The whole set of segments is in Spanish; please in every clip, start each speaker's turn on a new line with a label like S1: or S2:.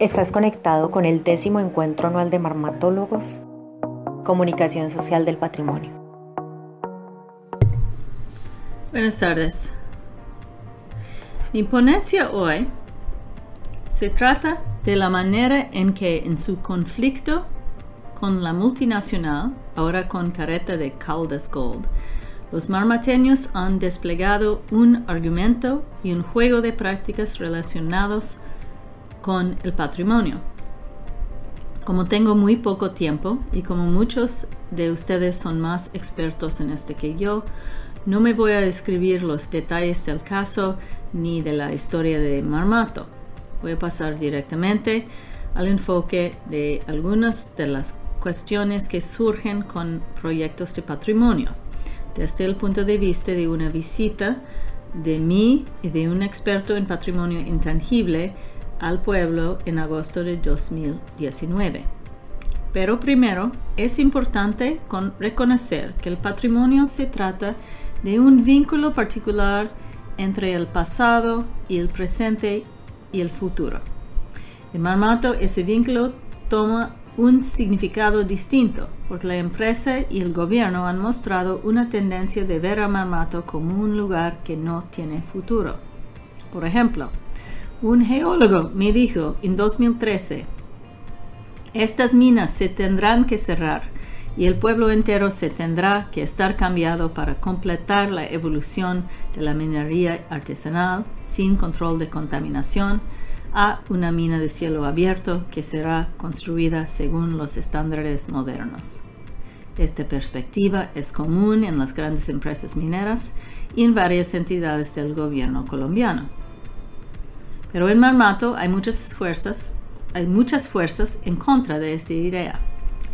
S1: Estás conectado con el décimo encuentro anual de marmatólogos, Comunicación Social del Patrimonio.
S2: Buenas tardes. Mi ponencia hoy se trata de la manera en que en su conflicto con la multinacional, ahora con careta de Caldas Gold, los marmateños han desplegado un argumento y un juego de prácticas relacionados con el patrimonio. Como tengo muy poco tiempo y como muchos de ustedes son más expertos en este que yo, no me voy a describir los detalles del caso ni de la historia de Marmato. Voy a pasar directamente al enfoque de algunas de las cuestiones que surgen con proyectos de patrimonio, desde el punto de vista de una visita de mí y de un experto en patrimonio intangible al pueblo en agosto de 2019. Pero primero es importante reconocer que el patrimonio se trata de un vínculo particular entre el pasado el presente y el futuro. En Marmato ese vínculo toma un significado distinto porque la empresa y el gobierno han mostrado una tendencia de ver a Marmato como un lugar que no tiene futuro. Por ejemplo, un geólogo me dijo en 2013, estas minas se tendrán que cerrar y el pueblo entero se tendrá que estar cambiado para completar la evolución de la minería artesanal sin control de contaminación a una mina de cielo abierto que será construida según los estándares modernos. Esta perspectiva es común en las grandes empresas mineras y en varias entidades del gobierno colombiano. Pero en Marmato hay muchas fuerzas, hay muchas fuerzas en contra de esta idea.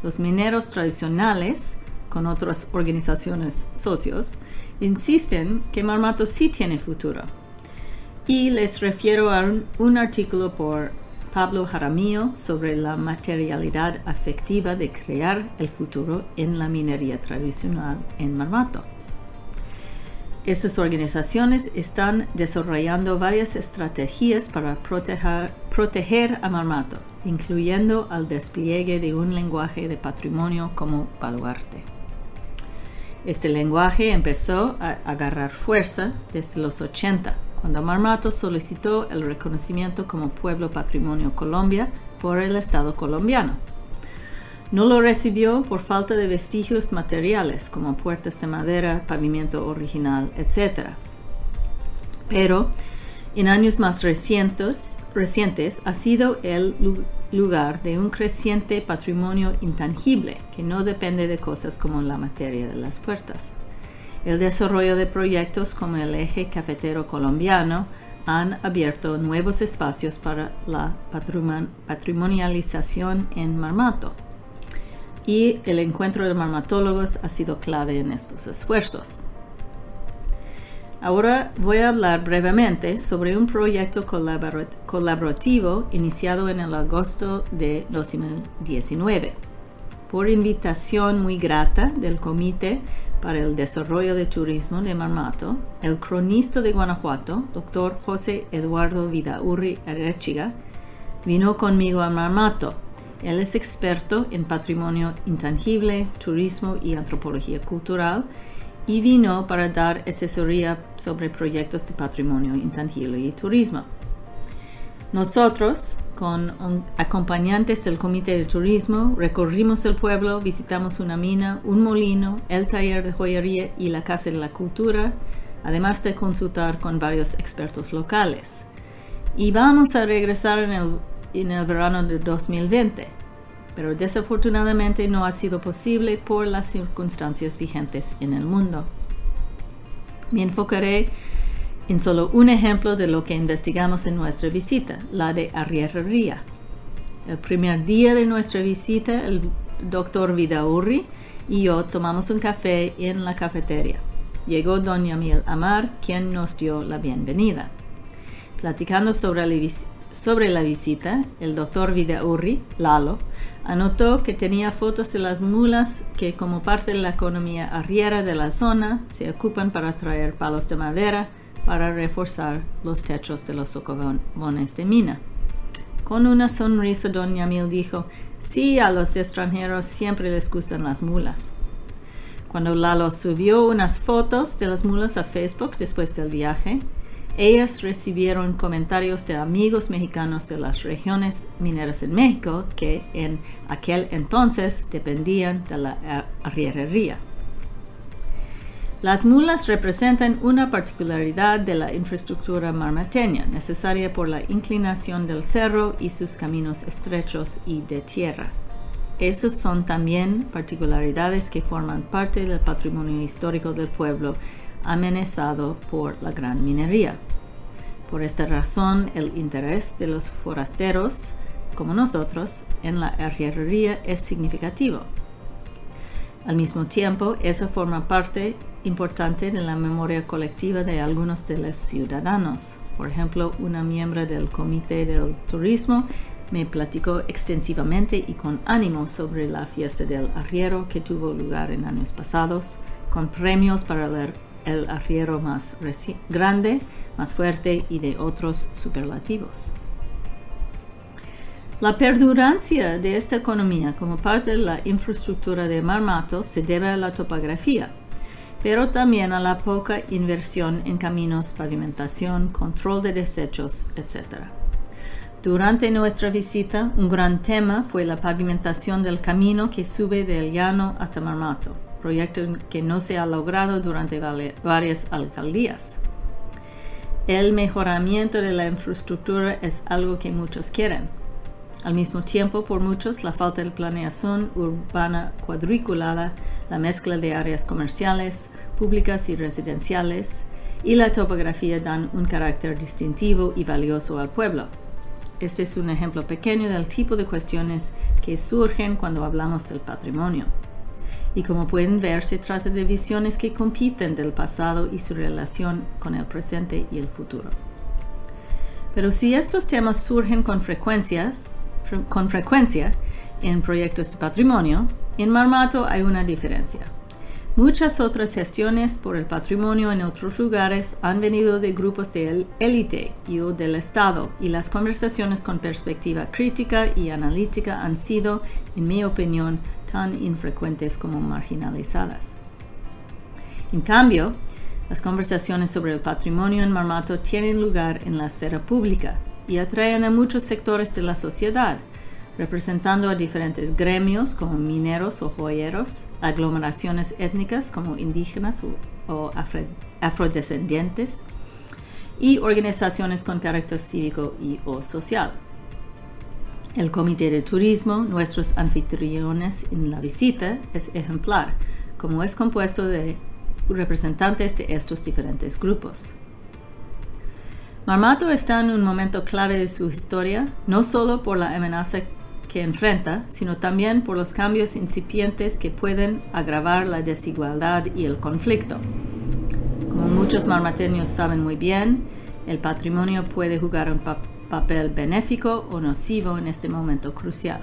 S2: Los mineros tradicionales, con otras organizaciones socios, insisten que Marmato sí tiene futuro. Y les refiero a un, un artículo por Pablo Jaramillo sobre la materialidad afectiva de crear el futuro en la minería tradicional en Marmato. Estas organizaciones están desarrollando varias estrategias para proteger, a Marmato, incluyendo el despliegue de un lenguaje de patrimonio como baluarte. Este lenguaje empezó a agarrar fuerza desde los 80, cuando Marmato solicitó el reconocimiento como Pueblo Patrimonio Colombia por el Estado colombiano. No lo recibió por falta de vestigios materiales como puertas de madera, pavimento original, etc. Pero en años más recientes, recientes ha sido el lugar de un creciente patrimonio intangible que no depende de cosas como la materia de las puertas. El desarrollo de proyectos como el eje cafetero colombiano han abierto nuevos espacios para la patrimonialización en Marmato y el encuentro de marmatólogos ha sido clave en estos esfuerzos. Ahora voy a hablar brevemente sobre un proyecto colaborativo iniciado en el agosto de 2019 por invitación muy grata del Comité para el Desarrollo de Turismo de Marmato, el cronista de Guanajuato, doctor José Eduardo Vidaurri Arechiga, vino conmigo a Marmato él es experto en patrimonio intangible, turismo y antropología cultural y vino para dar asesoría sobre proyectos de patrimonio intangible y turismo. Nosotros, con acompañantes del Comité de Turismo, recorrimos el pueblo, visitamos una mina, un molino, el taller de joyería y la Casa de la Cultura, además de consultar con varios expertos locales. Y vamos a regresar en el en el verano de 2020, pero desafortunadamente no ha sido posible por las circunstancias vigentes en el mundo. Me enfocaré en solo un ejemplo de lo que investigamos en nuestra visita, la de arrierería. El primer día de nuestra visita, el doctor Vidaurri y yo tomamos un café en la cafetería. Llegó doña Miel Amar, quien nos dio la bienvenida. Platicando sobre sobre la visita, el doctor Vidaurri, Lalo, anotó que tenía fotos de las mulas que como parte de la economía arriera de la zona se ocupan para traer palos de madera para reforzar los techos de los socavones de mina. Con una sonrisa, don Yamil dijo, sí, a los extranjeros siempre les gustan las mulas. Cuando Lalo subió unas fotos de las mulas a Facebook después del viaje, ellas recibieron comentarios de amigos mexicanos de las regiones mineras en México que en aquel entonces dependían de la arrierería. Las mulas representan una particularidad de la infraestructura marmateña, necesaria por la inclinación del cerro y sus caminos estrechos y de tierra. Esos son también particularidades que forman parte del patrimonio histórico del pueblo amenazado por la gran minería. Por esta razón, el interés de los forasteros, como nosotros, en la arrierería es significativo. Al mismo tiempo, esa forma parte importante de la memoria colectiva de algunos de los ciudadanos. Por ejemplo, una miembro del Comité del Turismo me platicó extensivamente y con ánimo sobre la fiesta del arriero que tuvo lugar en años pasados, con premios para ver el arriero más grande, más fuerte y de otros superlativos. La perdurancia de esta economía como parte de la infraestructura de Marmato se debe a la topografía, pero también a la poca inversión en caminos, pavimentación, control de desechos, etc. Durante nuestra visita, un gran tema fue la pavimentación del camino que sube del llano hasta Marmato, proyecto que no se ha logrado durante varias alcaldías. El mejoramiento de la infraestructura es algo que muchos quieren. Al mismo tiempo, por muchos, la falta de planeación urbana cuadriculada, la mezcla de áreas comerciales, públicas y residenciales, y la topografía dan un carácter distintivo y valioso al pueblo. Este es un ejemplo pequeño del tipo de cuestiones que surgen cuando hablamos del patrimonio. Y como pueden ver, se trata de visiones que compiten del pasado y su relación con el presente y el futuro. Pero si estos temas surgen con, frecuencias, con frecuencia en proyectos de patrimonio, en Marmato hay una diferencia. Muchas otras gestiones por el patrimonio en otros lugares han venido de grupos de élite y o del Estado y las conversaciones con perspectiva crítica y analítica han sido, en mi opinión, tan infrecuentes como marginalizadas. En cambio, las conversaciones sobre el patrimonio en Marmato tienen lugar en la esfera pública y atraen a muchos sectores de la sociedad, representando a diferentes gremios como mineros o joyeros, aglomeraciones étnicas como indígenas o, afrodescendientes y organizaciones con carácter cívico y o social. El Comité de Turismo, nuestros anfitriones en la visita, es ejemplar, como es compuesto de representantes de estos diferentes grupos. Marmato está en un momento clave de su historia, no solo por la amenaza que enfrenta, sino también por los cambios incipientes que pueden agravar la desigualdad y el conflicto. Como muchos marmateños saben muy bien, el patrimonio puede jugar un papel benéfico o nocivo en este momento crucial.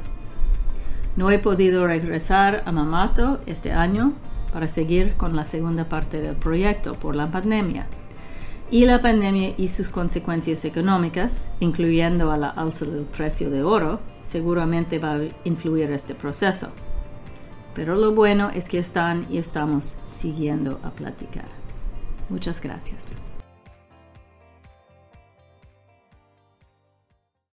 S2: No he podido regresar a Mamato este año para seguir con la segunda parte del proyecto por la pandemia y la pandemia y sus consecuencias económicas, incluyendo a la alza del precio de oro, seguramente va a influir este proceso. Pero lo bueno es que están y estamos siguiendo a platicar. Muchas gracias.